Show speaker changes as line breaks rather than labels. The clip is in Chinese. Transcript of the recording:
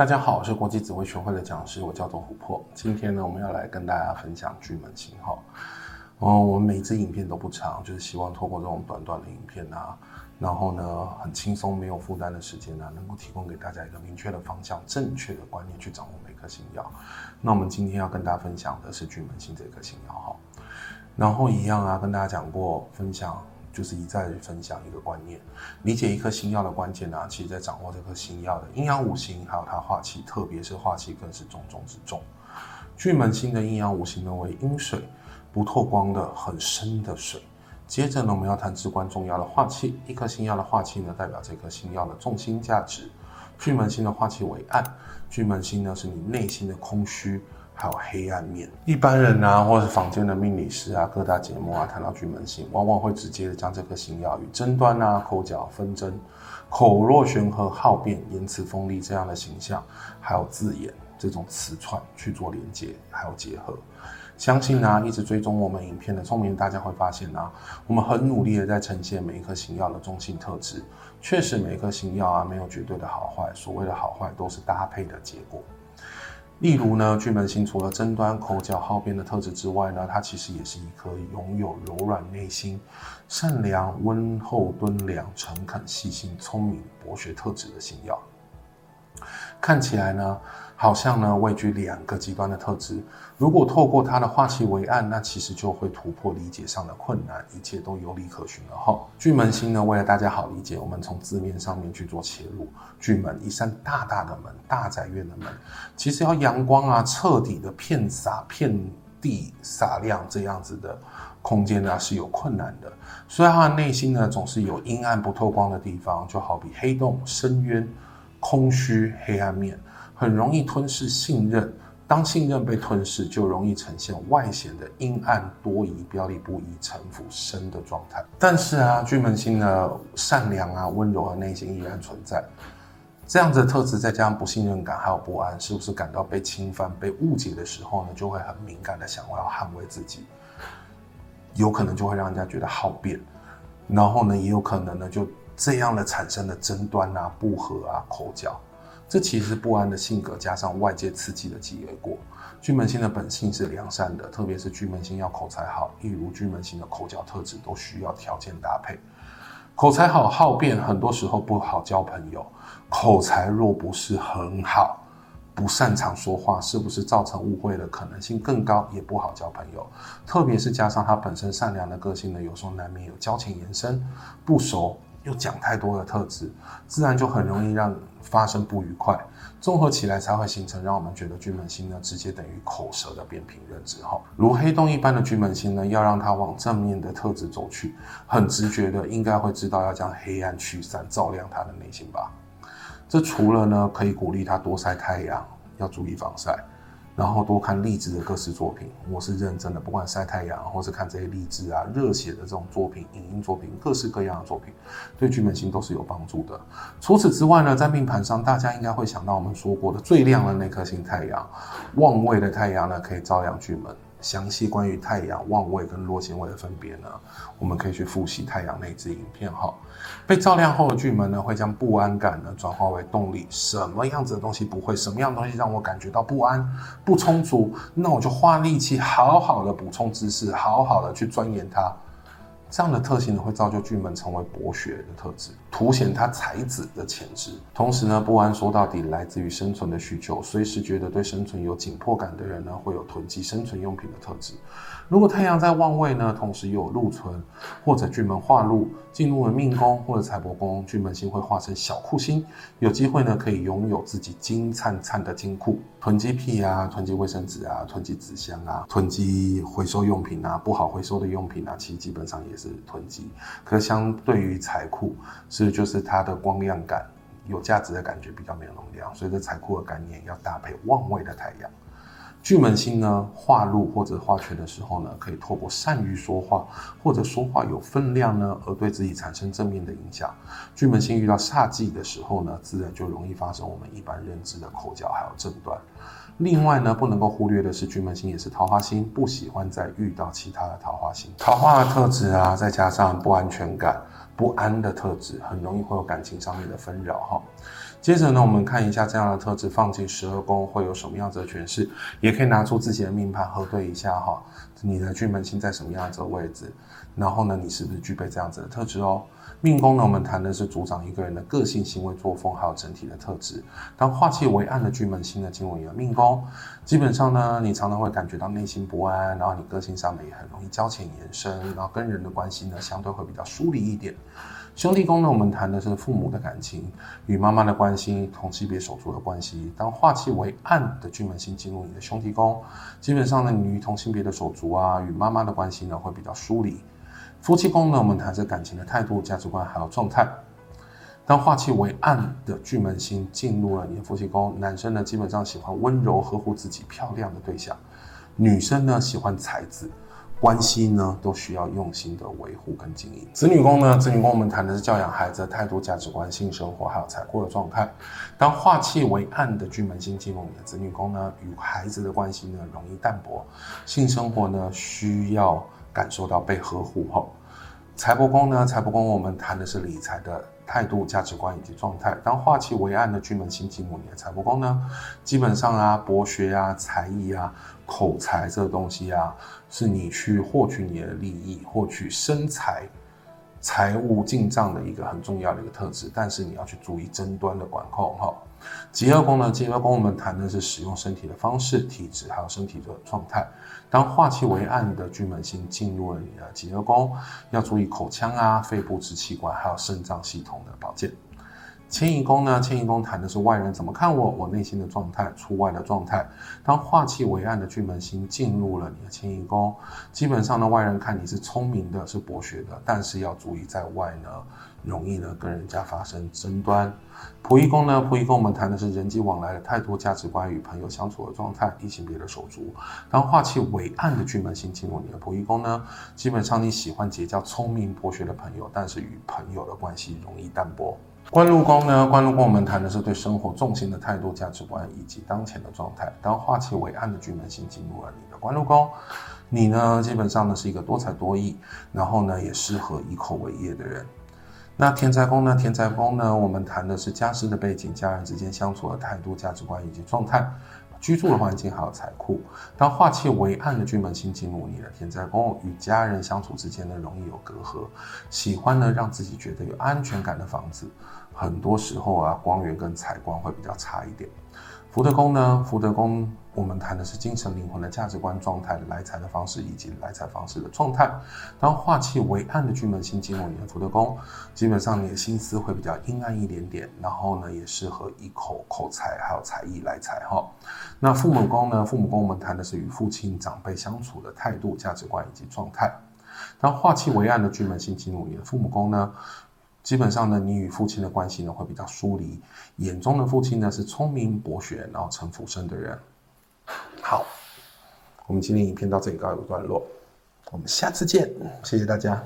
大家好，我是国际紫微学会的讲师，我叫做琥珀。今天呢，我们要来跟大家分享巨门星哈。嗯，我们每一支影片都不长，就是希望透过这种短短的影片啊，然后呢，很轻松、没有负担的时间呢、啊，能够提供给大家一个明确的方向、正确的观念去掌握每颗星曜。那我们今天要跟大家分享的是巨门星这颗星曜哈。然后一样啊，跟大家讲过，分享就是一再分享一个观念，理解一颗星曜的关键呢、其实在掌握这颗星曜的阴阳五行，还有它化气，特别是化气更是重中之重。巨门星的阴阳五行呢为阴水。不透光的很深的水。接着呢，我们要谈至关重要的化气。一颗星曜的化气呢，代表这颗星曜的重心价值。巨门星的化气为暗，巨门星呢是你内心的空虚，还有黑暗面。一般人啊，或是坊间的命理师啊，各大节目啊，谈到巨门星，往往会直接的将这颗星曜与争端啊、口角、纷争、口若悬河、好辩、言辞锋利这样的形象，还有字眼这种词串去做连接，还有结合。相信啊，一直追踪我们影片的聪明大家会发现啊，我们很努力的在呈现每一颗星曜的中性特质。确实，每一颗星曜啊，没有绝对的好坏，所谓的好坏都是搭配的结果。例如呢，巨门星除了争端、口角、好辩的特质之外呢，它其实也是一颗拥有柔软内心、善良、温厚、敦良、诚恳、细心、聪明、博学特质的星耀。看起来呢，好像呢位居两个极端的特质。如果透过它的化气为暗，那其实就会突破理解上的困难，一切都有理可循了哈。巨门星呢，为了大家好理解，我们从字面上面去做切入。巨门一扇大大的门，大宅院的门，其实要阳光啊彻底的遍洒遍地洒亮这样子的空间呢是有困难的。所以他的内心呢总是有阴暗不透光的地方，就好比黑洞、深渊、空虚、黑暗面。很容易吞噬信任，当信任被吞噬，就容易呈现外显的阴暗多疑、表里不一、城府深的状态。但是啊，巨门星的善良啊、温柔啊内心依然存在。这样的特质，再加上不信任感还有不安，是不是感到被侵犯、被误解的时候呢，就会很敏感的想要捍卫自己，有可能就会让人家觉得好变，然后呢，也有可能呢，就这样的产生了争端啊、不和啊、口角。这其实不安的性格加上外界刺激的积累过，巨门星的本性是良善的，特别是巨门星要口才好，一如巨门星的口角特质都需要条件搭配。口才好，好辩，很多时候不好交朋友。口才若不是很好，不擅长说话，是不是造成误会的可能性更高，也不好交朋友。特别是加上他本身善良的个性呢，有时候难免有交情延伸，不熟。又讲太多的特质，自然就很容易让发生不愉快，综合起来才会形成让我们觉得巨门星呢直接等于口舌的扁平认知哈。如黑洞一般的巨门星呢，要让它往正面的特质走去，很直觉的应该会知道要将黑暗驱散，照亮他的内心吧。这除了呢可以鼓励他多晒太阳，要注意防晒。然后多看励志的各式作品，我是认真的，不管晒太阳，或是看这些励志啊、热血的这种作品、影音作品，各式各样的作品，对巨门星都是有帮助的。除此之外呢，在命盘上，大家应该会想到我们说过的最亮的那颗星太阳，旺位的太阳呢，可以照亮巨门。详细关于太阳旺位跟落陷位的分别呢，我们可以去复习太阳那支影片哈。被照亮后的巨门呢，会将不安感呢转化为动力。什么样子的东西不会？什么样的东西让我感觉到不安、不充足？那我就花力气好好的补充知识，好好的去钻研它。这样的特性呢，会造就巨门成为博学的特质，凸显他才子的潜质。同时呢，不安说到底来自于生存的需求，随时觉得对生存有紧迫感的人呢，会有囤积生存用品的特质。如果太阳在旺位呢，同时又有禄存或者巨门化禄进入了命宫或者财帛宫，巨门星会化成小库星，有机会呢可以拥有自己金灿灿的金库，囤积癖啊，囤积卫生纸啊，囤积纸箱啊，囤积回收用品啊，不好回收的用品啊，其实基本上也是囤积。可相对于财库，是就是它的光亮感、有价值的感觉比较没有能量，所以这财库的概念要搭配旺位的太阳。巨门星呢，化禄或者化权的时候呢，可以透过善于说话或者说话有分量呢，而对自己产生正面的影响。巨门星遇到煞忌的时候呢，自然就容易发生我们一般认知的口角还有争端。另外呢，不能够忽略的是，巨门星也是桃花星，不喜欢再遇到其他的桃花星。桃花的特质啊，再加上不安全感。不安的特质，很容易会有感情上面的纷扰哈。接着呢，我们看一下这样的特质放进十二宫会有什么样子的诠释，也可以拿出自己的命盘核对一下哈，你的巨门星在什么样子的位置，然后呢，你是不是具备这样子的特质哦？命宫呢，我们谈的是主掌一个人的个性、行为、作风，还有整体的特质。当化气为暗的巨门星呢进入你的命宫，基本上呢，你常常会感觉到内心不安，然后你个性上呢也很容易交浅延伸，然后跟人的关系呢相对会比较疏离一点。兄弟宫呢，我们谈的是父母的感情与妈妈的关系，同性别手足的关系。当化气为暗的巨门星进入你的兄弟宫，基本上呢，你与同性别的手足啊，与妈妈的关系呢会比较疏离。夫妻宫呢，我们谈着感情的态度、价值观还有状态。当化气为暗的巨门星进入了你的夫妻宫，男生呢基本上喜欢温柔呵护自己漂亮的对象，女生呢喜欢才子，关系呢都需要用心的维护跟经营。子女宫呢，子女宫我们谈的是教养孩子的态度、价值观、性生活还有财库的状态。当化气为暗的巨门星进入你的子女宫呢，与孩子的关系呢容易淡薄，性生活呢需要。感受到被呵护后，财帛宫呢？财帛宫我们谈的是理财的态度、价值观以及状态。当化气为暗的巨门星进入你的财帛宫呢，基本上啊，博学啊、才艺啊、口才这个东西啊，是你去获取你的利益、获取生财、财务进账的一个很重要的一个特质。但是你要去注意争端的管控哈。疾厄宫呢？疾厄宫我们谈的是使用身体的方式、体质还有身体的状态。当化气为暗的巨门星进入了你的疾厄宫，要注意口腔啊、肺部支气管还有肾脏系统的保健。迁移宫呢？迁移宫谈的是外人怎么看我，我内心的状态、出外的状态。当化气为暗的巨门星进入了你的迁移宫，基本上呢，外人看你是聪明的、是博学的，但是要注意在外呢。容易呢跟人家发生争端。仆役宫呢，仆役宫我们谈的是人际往来的态度、价值观与朋友相处的状态、异性别的手足。当化气为暗的巨门星进入你的仆役宫呢，基本上你喜欢结交聪明博学的朋友，但是与朋友的关系容易淡薄。官禄宫呢，官禄宫我们谈的是对生活重心的态度、价值观以及当前的状态。当化气为暗的巨门星进入了你的官禄宫，你呢基本上呢是一个多才多艺，然后呢也适合以口为业的人。那天才宫呢？天才宫呢？我们谈的是家世的背景、家人之间相处的态度、价值观以及状态、居住的环境还有财库。当化气为暗的巨门星进入你的天灾宫，与家人相处之间呢，容易有隔阂，喜欢呢让自己觉得有安全感的房子，很多时候啊，光源跟采光会比较差一点。福德宫呢？福德宫我们谈的是精神灵魂的价值观状态、来财的方式以及来财方式的状态。当化气为暗的巨门星进入你的福德宫，基本上你的心思会比较阴暗一点点，然后呢，也适合以口口才还有才艺来财哈。那父母宫呢？父母宫我们谈的是与父亲长辈相处的态度、价值观以及状态。当化气为暗的巨门星进入你的父母宫呢？基本上呢，你与父亲的关系呢会比较疏离，眼中的父亲呢是聪明博学，然后城府深的人。好，我们今天影片到这里告一个段落，我们下次见，谢谢大家。